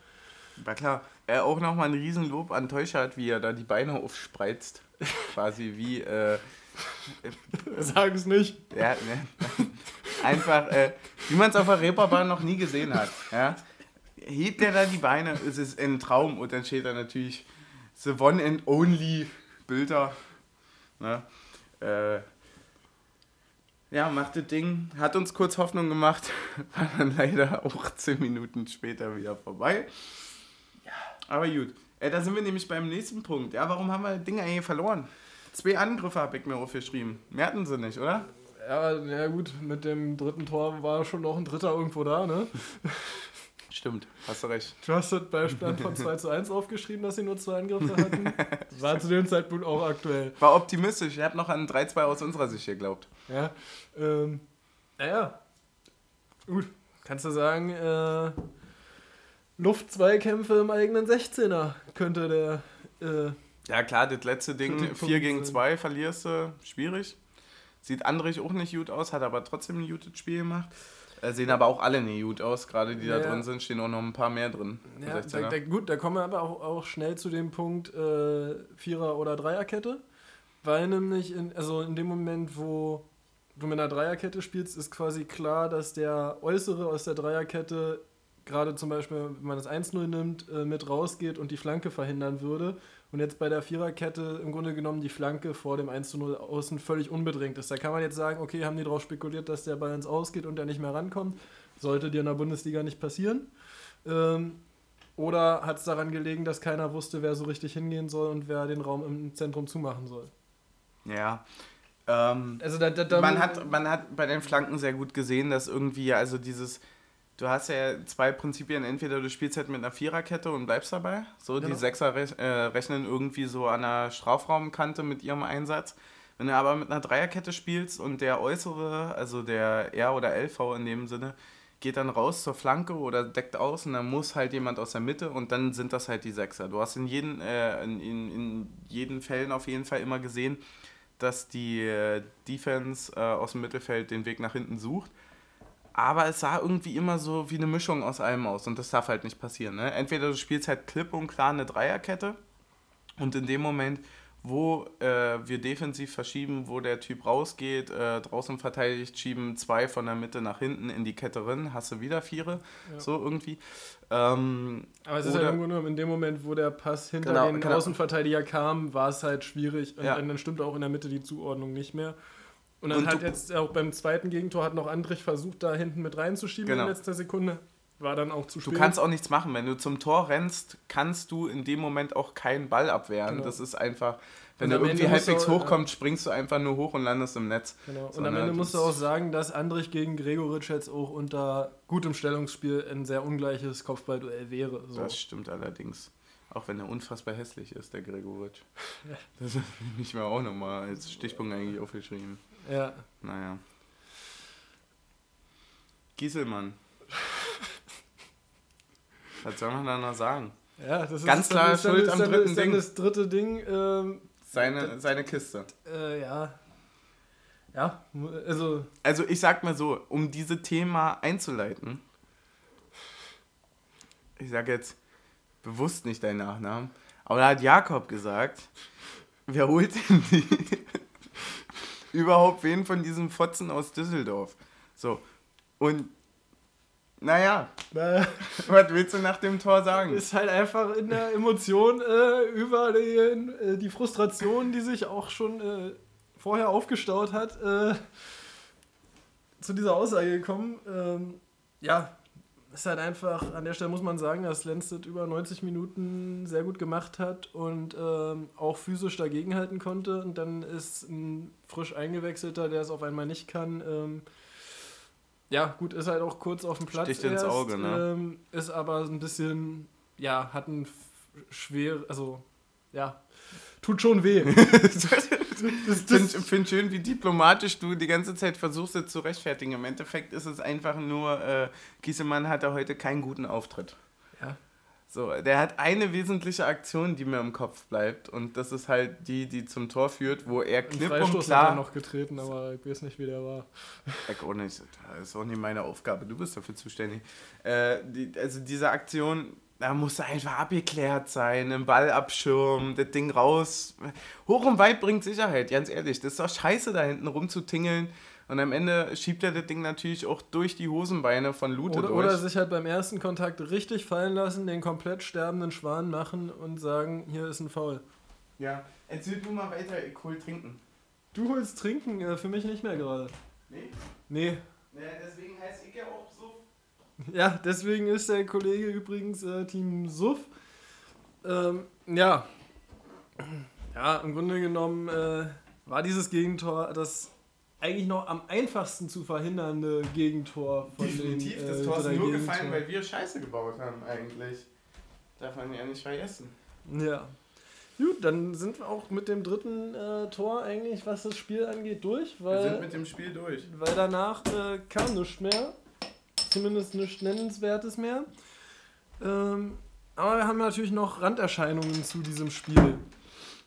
War klar. Er auch nochmal ein Riesenlob an Teuchert, wie er da die Beine aufspreizt. Quasi wie. Äh, Sag es nicht. Ja, ne, einfach, äh, wie man es auf der Reeperbahn noch nie gesehen hat. Ja? Hebt er da die Beine, es ist ein Traum und dann steht da natürlich The One and Only Bilder. Ne? Äh, ja, macht das Ding, hat uns kurz Hoffnung gemacht, war dann leider auch 10 Minuten später wieder vorbei. Ja. Aber gut. Äh, da sind wir nämlich beim nächsten Punkt. Ja, warum haben wir das Ding eigentlich verloren? Zwei Angriffe habe ich mir aufgeschrieben. Mehr hatten sie nicht, oder? Ja, ja gut, mit dem dritten Tor war schon noch ein Dritter irgendwo da, ne? Stimmt, hast du recht. Du hast das bei Stand von 2 zu 1 aufgeschrieben, dass sie nur zwei Angriffe hatten. War zu dem Zeitpunkt auch aktuell. War optimistisch, ich habe noch an 3-2 aus unserer Sicht geglaubt. Ja, ähm, naja, gut, kannst du sagen, äh, Luftzweikämpfe im eigenen 16er könnte der... Äh, ja klar, das letzte Ding, 4 gegen 2 verlierst du, schwierig. Sieht Andrich auch nicht gut aus, hat aber trotzdem ein gutes Spiel gemacht. Äh, sehen aber auch alle nicht gut aus, gerade die ja, da drin sind, stehen auch noch ein paar mehr drin. Ja, da, da, gut, da kommen wir aber auch, auch schnell zu dem Punkt äh, Vierer- oder Dreierkette. Weil nämlich, in, also in dem Moment, wo du mit einer Dreierkette spielst, ist quasi klar, dass der Äußere aus der Dreierkette gerade zum Beispiel, wenn man das 1-0 nimmt, äh, mit rausgeht und die Flanke verhindern würde. Und jetzt bei der Viererkette im Grunde genommen die Flanke vor dem 1-0 außen völlig unbedingt ist. Da kann man jetzt sagen, okay, haben die darauf spekuliert, dass der Ball ins Ausgeht und der nicht mehr rankommt. Sollte dir in der Bundesliga nicht passieren. Ähm, oder hat es daran gelegen, dass keiner wusste, wer so richtig hingehen soll und wer den Raum im Zentrum zumachen soll? Ja. Ähm, also da, da, da man, hat, man hat bei den Flanken sehr gut gesehen, dass irgendwie, also dieses du hast ja zwei Prinzipien. Entweder du spielst halt mit einer Viererkette und bleibst dabei. So, genau. die Sechser rech äh, rechnen irgendwie so an der Strafraumkante mit ihrem Einsatz. Wenn du aber mit einer Dreierkette spielst und der Äußere, also der R oder LV in dem Sinne, geht dann raus zur Flanke oder deckt aus und dann muss halt jemand aus der Mitte und dann sind das halt die Sechser. Du hast in jeden, äh, in, in, in jeden Fällen auf jeden Fall immer gesehen, dass die äh, Defense äh, aus dem Mittelfeld den Weg nach hinten sucht aber es sah irgendwie immer so wie eine Mischung aus allem aus und das darf halt nicht passieren. Ne? Entweder du spielst halt klipp und klar eine Dreierkette und in dem Moment, wo äh, wir defensiv verschieben, wo der Typ rausgeht, äh, draußen verteidigt, schieben zwei von der Mitte nach hinten in die Kette rein, hast du wieder Viere, ja. so irgendwie. Ähm, Aber es ist halt irgendwo nur in dem Moment, wo der Pass hinter genau, den genau. Außenverteidiger kam, war es halt schwierig und, ja. dann stimmt auch in der Mitte die Zuordnung nicht mehr. Und dann und hat jetzt auch beim zweiten Gegentor hat noch Andrich versucht, da hinten mit reinzuschieben genau. in letzter Sekunde. War dann auch zu spät. Du kannst auch nichts machen. Wenn du zum Tor rennst, kannst du in dem Moment auch keinen Ball abwehren. Genau. Das ist einfach, wenn du irgendwie halbwegs hochkommst, ja. springst du einfach nur hoch und landest im Netz. Genau. Und am Ende musst du auch sagen, dass Andrich gegen Gregoritsch jetzt auch unter gutem Stellungsspiel ein sehr ungleiches Kopfballduell wäre. So. Das stimmt allerdings. Auch wenn er unfassbar hässlich ist, der Gregoritsch. Das ist mich mir auch nochmal als Stichpunkt eigentlich aufgeschrieben. Ja. Naja. Gieselmann. Was soll man da noch sagen? Ja, das Ganz ist klar Schuld am dritten ist Ding. Das dritte Ding. Ähm, seine, seine Kiste. Äh, ja. Ja, also. Also ich sag mal so, um dieses Thema einzuleiten, ich sag jetzt bewusst nicht deinen Nachnamen, aber da hat Jakob gesagt, wer holt denn die, überhaupt wen von diesen Fotzen aus Düsseldorf? So. Und naja, was willst du nach dem Tor sagen? Ist halt einfach in der Emotion äh, über die, äh, die, Frustration, die sich auch schon äh, vorher aufgestaut hat, äh, zu dieser Aussage gekommen. Ähm, ja, ist halt einfach, an der Stelle muss man sagen, dass Lenstedt über 90 Minuten sehr gut gemacht hat und ähm, auch physisch dagegenhalten konnte. Und dann ist ein frisch eingewechselter, der es auf einmal nicht kann. Ähm, ja, gut, ist halt auch kurz auf dem Platz. Sticht erst, ins Auge, ne? Ähm, ist aber ein bisschen, ja, hat ein schwer, also, ja, tut schon weh. Ich finde find schön, wie diplomatisch du die ganze Zeit versuchst, es zu rechtfertigen. Im Endeffekt ist es einfach nur, äh, Giesemann hatte heute keinen guten Auftritt. Ja. So, der hat eine wesentliche Aktion, die mir im Kopf bleibt. Und das ist halt die, die zum Tor führt, wo er klipp und Freistoß hat klar. er noch getreten, aber ich weiß nicht, wie der war. Ich auch nicht. Das ist auch nicht meine Aufgabe. Du bist dafür zuständig. Äh, die, also diese Aktion, da musste einfach abgeklärt sein, im Ball abschirmen, das Ding raus. Hoch und weit bringt Sicherheit, ganz ehrlich. Das ist doch scheiße, da hinten rumzutingeln. Und am Ende schiebt er das Ding natürlich auch durch die Hosenbeine von Lute Oder, durch. oder sich halt beim ersten Kontakt richtig fallen lassen, den komplett sterbenden Schwan machen und sagen, hier ist ein Foul. ja, erzähl du mal weiter, ich hol trinken. Du holst trinken, äh, für mich nicht mehr gerade. Nee? Nee. Naja, deswegen heißt ich ja auch. Ja, deswegen ist der Kollege übrigens äh, Team Suff. Ähm, ja. Ja, im Grunde genommen äh, war dieses Gegentor das eigentlich noch am einfachsten zu verhindernde Gegentor von Definitiv, den das äh, Tor ist nur Gegentoren. gefallen, weil wir Scheiße gebaut haben, eigentlich. Darf man ja nicht vergessen. Ja. Gut, dann sind wir auch mit dem dritten äh, Tor eigentlich, was das Spiel angeht, durch, Wir sind weil, mit dem Spiel durch. weil danach äh, kam nichts mehr. Zumindest nichts Nennenswertes mehr. Ähm, aber wir haben natürlich noch Randerscheinungen zu diesem Spiel.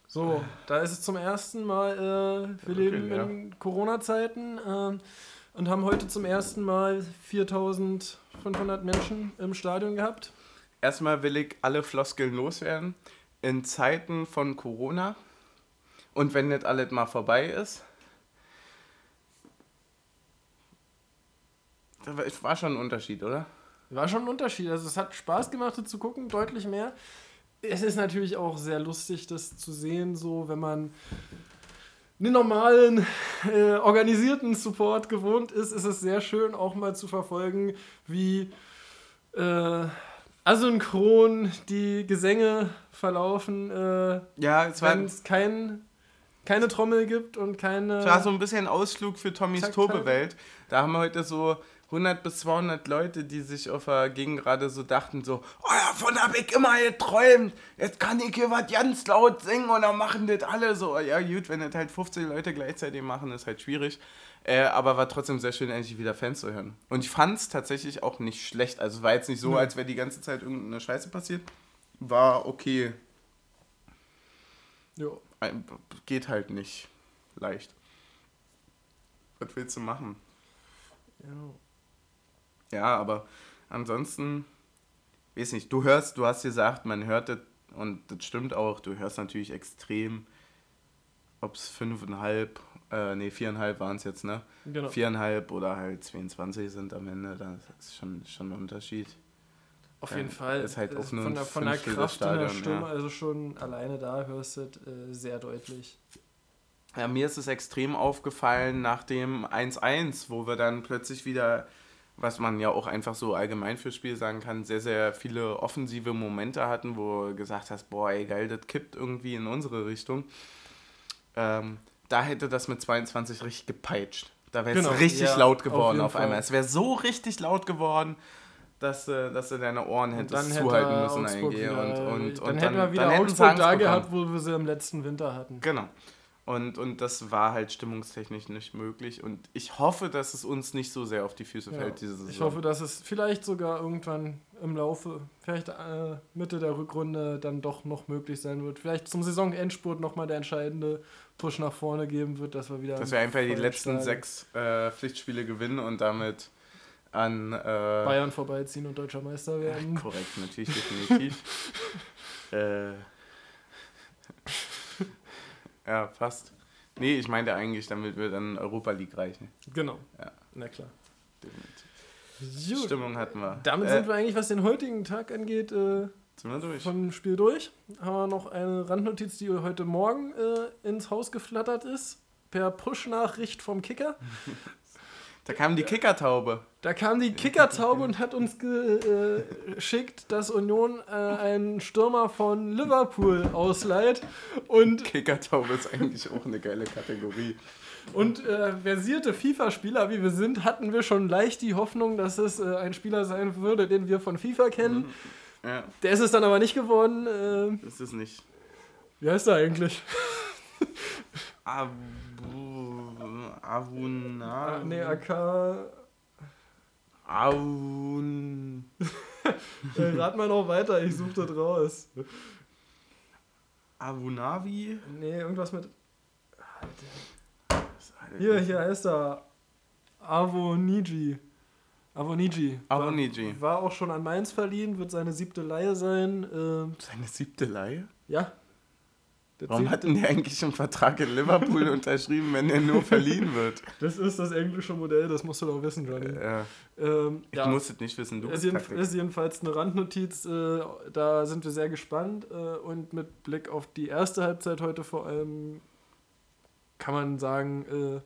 So, da ist es zum ersten Mal, äh, wir Okay, leben ja. in Corona-Zeiten ähm, und haben heute zum ersten Mal 4500 Menschen im Stadion gehabt. Erstmal will ich alle Floskeln loswerden. In Zeiten von Corona und wenn das alles mal vorbei ist, da war- es war schon ein Unterschied, oder? War schon ein Unterschied. Also es hat Spaß gemacht, das zu gucken, deutlich mehr. Es ist natürlich auch sehr lustig, das zu sehen, so wenn man einen normalen, äh, organisierten Support gewohnt ist, ist es sehr schön auch mal zu verfolgen, wie äh, asynchron die Gesänge verlaufen, äh, Ja, wenn es kein, keine Trommel gibt und keine... es war so ein bisschen Ausflug für Tommys Tobewelt. Da haben wir heute so 100 bis 200 Leute, die sich auf der Gegend gerade so dachten, so, oh, davon hab ich immer geträumt, jetzt kann ich hier was ganz laut singen und dann machen das alle so. Ja gut, wenn das halt 50 Leute gleichzeitig machen, ist halt schwierig. Äh, aber war trotzdem sehr schön, endlich wieder Fans zu hören. Und ich fand es tatsächlich auch nicht schlecht. Also war jetzt nicht so, als wäre die ganze Zeit irgendeine Scheiße passiert. War okay. Jo. Geht halt nicht leicht. Was willst du machen? Ja. Ja, aber ansonsten, weiß nicht, du hörst, du hast gesagt, man hört das und das stimmt auch, du hörst natürlich extrem, ob es fünfeinhalb, äh, nee, viereinhalb waren es jetzt, ne? Genau. Viereinhalb oder halt 22 sind am Ende, das ist schon, schon ein Unterschied. Auf Ja, jeden Fall. ist halt Äh, auch nur von der, von der Kraft in der Stimme, ja. also schon alleine da hörst du äh, sehr deutlich. Ja, mir ist es extrem aufgefallen nach dem 1-1, wo wir dann plötzlich wieder, was man ja auch einfach so allgemein fürs Spiel sagen kann, sehr, sehr viele offensive Momente hatten, wo du gesagt hast, boah, ey, geil, das kippt irgendwie in unsere Richtung. Ähm, da hätte das mit 22 richtig gepeitscht. Da wäre es Genau, richtig ja, laut auf geworden jeden auf, einmal. Es wäre so richtig laut geworden, dass, äh, dass du deine Ohren Und hättest dann hätte zuhalten müssen eigentlich. wieder, Und, und, dann und hätten wir wieder dann Augsburg da gehabt, wo wir sie im letzten Winter hatten. Genau. Und, und das war halt stimmungstechnisch nicht möglich. Und ich hoffe, dass es uns nicht so sehr auf die Füße Ja. fällt, diese Saison. Ich hoffe, dass es vielleicht sogar irgendwann im Laufe, vielleicht äh, Mitte der Rückrunde dann doch noch möglich sein wird. Vielleicht zum Saisonendspurt nochmal der entscheidende Push nach vorne geben wird, dass wir wieder. dass wir einfach die letzten sechs äh, Pflichtspiele gewinnen und damit an. Äh, Bayern vorbeiziehen und deutscher Meister werden. Korrekt, natürlich, definitiv. äh, ja, fast. Nee, ich meinte eigentlich, damit wir dann Europa League reichen. Genau. Ja. Na klar. Definitiv. Gut. Stimmung hatten wir. Damit äh, sind wir eigentlich, was den heutigen Tag angeht, äh, vom Spiel durch. Haben wir noch eine Randnotiz, die heute Morgen äh, ins Haus geflattert ist. Per Push-Nachricht vom Kicker. Da kam die Kickertaube. Da kam die Kickertaube und hat uns ge- äh, geschickt, dass Union äh, einen Stürmer von Liverpool ausleiht. Und, Kickertaube ist eigentlich auch eine geile Kategorie. und äh, versierte FIFA-Spieler, wie wir sind, hatten wir schon leicht die Hoffnung, dass es äh, ein Spieler sein würde, den wir von FIFA kennen. Ja, Der ist es dann aber nicht geworden. Äh, ist es nicht. Wie heißt er eigentlich? Abu, Avuna. Ah, nee, AK. Aun. Äh, rat mal noch weiter, ich suche das raus. Abunavi? Nee, irgendwas mit. Hier, hier heißt er. Avoniji. Avoniji. Avoniji. War, war auch schon an Mainz verliehen, wird seine siebte Leihe sein. Ähm, Seine siebte Leihe? ja. Der Warum hat denn der eigentlich einen Vertrag in Liverpool unterschrieben, wenn er nur verliehen wird? Das ist das englische Modell, das musst du doch wissen, Johnny. Ja, Ähm, ich ja. muss es nicht wissen, du ist, jeden, Taktik. ist jedenfalls eine Randnotiz, äh, da sind wir sehr gespannt äh, und mit Blick auf die erste Halbzeit heute vor allem kann man sagen, äh,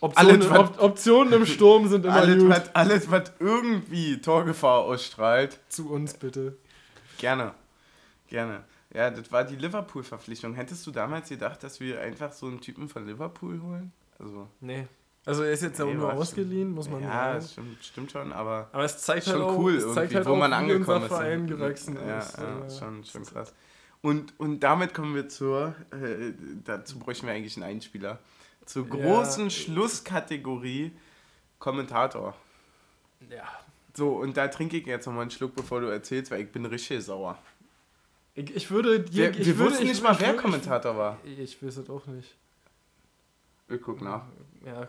Optionen, Alles, was- Op Optionen im Sturm sind immer Alles gut. was, alles, was irgendwie Torgefahr ausstrahlt, Zu uns bitte. gerne. Gerne. Ja, das war die Liverpool-Verpflichtung. Hättest du damals gedacht, dass wir einfach so einen Typen von Liverpool holen? Also, Nee. Also er ist jetzt ja Nee, auch nur ausgeliehen, muss man ja, sagen. das stimmt, stimmt schon, aber Aber es zeigt schon halt auch, cool es zeigt halt wo man angekommen unser Verein ist. gewachsen ja, ist. Ja, Äh, schon, schon krass. Und, und damit kommen wir zur, äh, dazu bräuchten wir eigentlich einen Einspieler, zur Ja. großen Schlusskategorie Kommentator. ja. So, und da trinke ich jetzt nochmal einen Schluck, bevor du erzählst, weil ich bin richtig sauer. Ich, ich würde... Wir, ich wir würde, wussten ich, nicht mal, wer Kommentator war. Ich, weiß es auch nicht. Ich guck nach. Ja,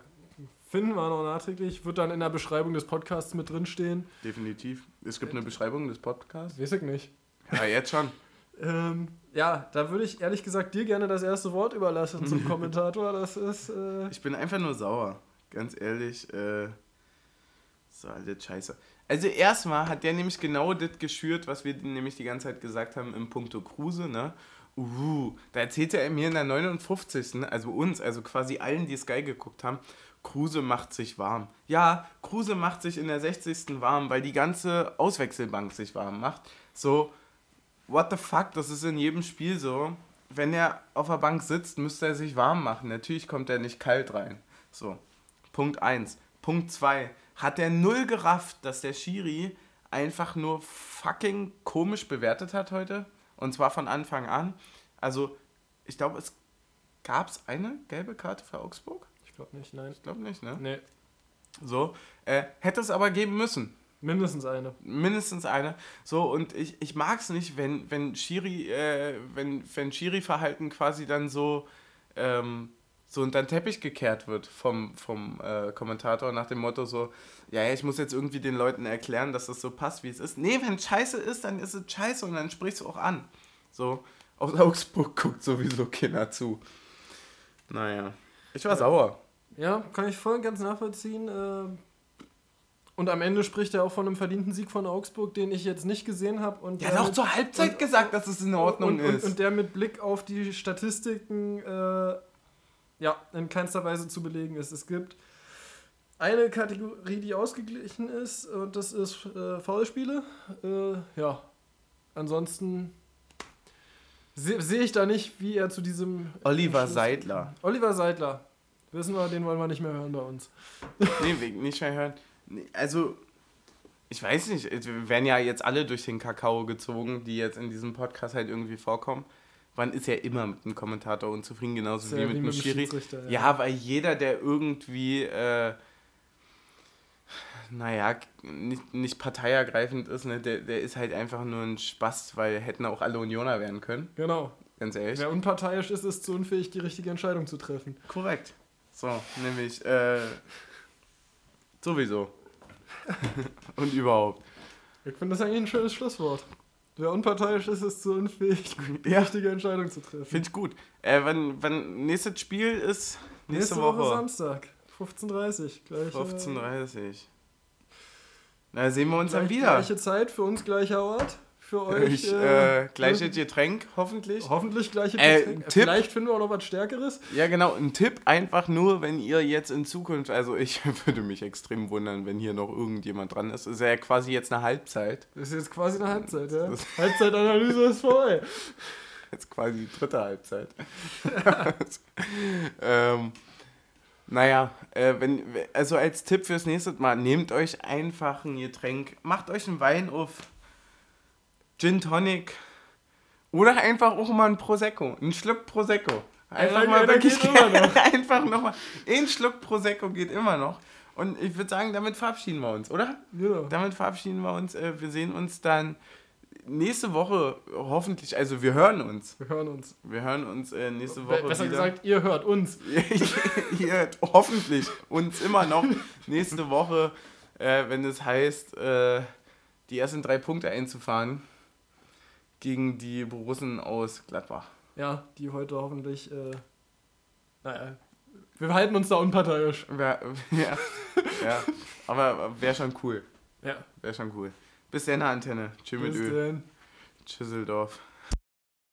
finden wir noch nachträglich. Wird dann in der Beschreibung des Podcasts mit drin stehen. Definitiv. Es gibt eine Beschreibung des Podcasts. Weiß ich nicht. Ja, jetzt schon. Ähm, ja, da würde ich ehrlich gesagt dir gerne das erste Wort überlassen zum Kommentator. Das ist. Äh, Ich bin einfach nur sauer. Ganz ehrlich. Äh, so, alles scheiße. Also erstmal hat der nämlich genau das geschürt, was wir nämlich die ganze Zeit gesagt haben im Punkto Kruse, ne? Uh, da erzählte er mir in der 59. Also uns, also quasi allen, die Sky geguckt haben, Kruse macht sich warm. Ja, Kruse macht sich in der 60. warm, weil die ganze Auswechselbank sich warm macht. So, what the fuck, das ist in jedem Spiel so. Wenn er auf der Bank sitzt, müsste er sich warm machen. Natürlich kommt er nicht kalt rein. So, Punkt 1. Punkt 2. Hat er null gerafft, dass der Schiri einfach nur fucking komisch bewertet hat heute? Und zwar von Anfang an. Also, ich glaube, es gab es eine gelbe Karte für Augsburg? ich glaube nicht, nein. Ich glaube nicht, ne? Nee, So. Äh, hätte es aber geben müssen. mindestens eine. Mindestens eine. So, und ich, ich mag es nicht, wenn, wenn Schiri, äh, wenn, wenn Schiri-Verhalten quasi dann so, ähm, so unter den Teppich gekehrt wird vom, vom äh, Kommentator nach dem Motto so, ja, ja, ich muss jetzt irgendwie den Leuten erklären, dass das so passt, wie es ist. Nee, wenn es scheiße ist, dann ist es scheiße und dann sprichst du auch an. So, aus Augsburg guckt sowieso keiner zu. Naja, ich war Ja. sauer. Ja, kann ich voll und ganz nachvollziehen. äh, Und am Ende spricht er auch von einem verdienten Sieg von Augsburg, den ich jetzt nicht gesehen habe. Und der hat auch zur Halbzeit und- gesagt, dass es in Ordnung und, und, ist. Und der mit Blick auf die Statistiken äh, ja, in keinster Weise zu belegen ist. Es gibt eine Kategorie, die ausgeglichen ist, und das ist äh, Foulspiele. Äh, ja, ansonsten se- sehe ich da nicht, wie er zu diesem. Oliver Entschluss- Seidler. Oliver Seidler. Wissen wir, den wollen wir nicht mehr hören bei uns. Nee, wegen nicht mehr hören. Also, ich weiß nicht, wir werden ja jetzt alle durch den Kakao gezogen, die jetzt in diesem Podcast halt irgendwie vorkommen. Man ist ja immer mit einem Kommentator unzufrieden, genauso Ist ja wie mit wie einem mit Schiri. Ja. ja. weil jeder, der irgendwie, äh, naja, nicht, nicht parteiergreifend ist, ne, der, der ist halt einfach nur ein Spaß, weil hätten auch alle Unioner werden können, Genau. ganz ehrlich. Wer unparteiisch ist, ist zu unfähig, die richtige Entscheidung zu treffen. Korrekt. So, nämlich, äh, sowieso. Und überhaupt. Ich finde das eigentlich ein schönes Schlusswort. Wer unparteiisch ist, ist zu unfähig, die Ja. richtige Entscheidung zu treffen. Finde ich gut. Äh, wann, wann nächstes Spiel ist? Nächste, Nächste Woche, Woche. Samstag, 15.30 gleich. äh, 15.30 Na, sehen wir uns gleich, dann wieder. Gleiche Zeit, für uns gleicher Ort. Für euch. Ich, äh, gleiches äh, Getränk, hoffentlich. Hoffentlich gleiche Äh, Getränk. Tipp. Vielleicht finden wir auch noch was Stärkeres. Ja, genau. Ein Tipp einfach nur, wenn ihr jetzt in Zukunft, also ich würde mich extrem wundern, wenn hier noch irgendjemand dran ist. Ist ja quasi jetzt eine Halbzeit. Das ist jetzt quasi eine Halbzeit, ja? Halbzeitanalyse ist vorbei. Jetzt quasi die dritte Halbzeit. ähm, naja, äh, wenn, also als Tipp fürs nächste Mal, nehmt euch einfach ein Getränk, macht euch einen Wein auf, Gin Tonic Oder einfach auch mal ein Prosecco. Ein Schluck Prosecco. Einfach Ja, mal ja, wirklich. noch. einfach nochmal. Ein Schluck Prosecco geht immer noch. Und ich würde sagen, damit verabschieden wir uns, oder? Genau. Damit verabschieden wir uns. Äh, Wir sehen uns dann nächste Woche hoffentlich. Also wir hören uns. Wir hören uns. Wir hören uns äh, nächste Woche Besser wieder. gesagt, ihr hört uns. Ihr hört hoffentlich uns immer noch nächste Woche, äh, wenn es heißt, äh, die ersten drei Punkte einzufahren gegen die Borussen aus Gladbach. Ja, die heute hoffentlich. Äh, naja, wir halten uns da unparteiisch. Wär, ja, ja, aber wäre schon cool. Ja. Wäre schon cool. Bis dann, Antenne. Tschüss mit Bis Ö. denn. Tschüsseldorf.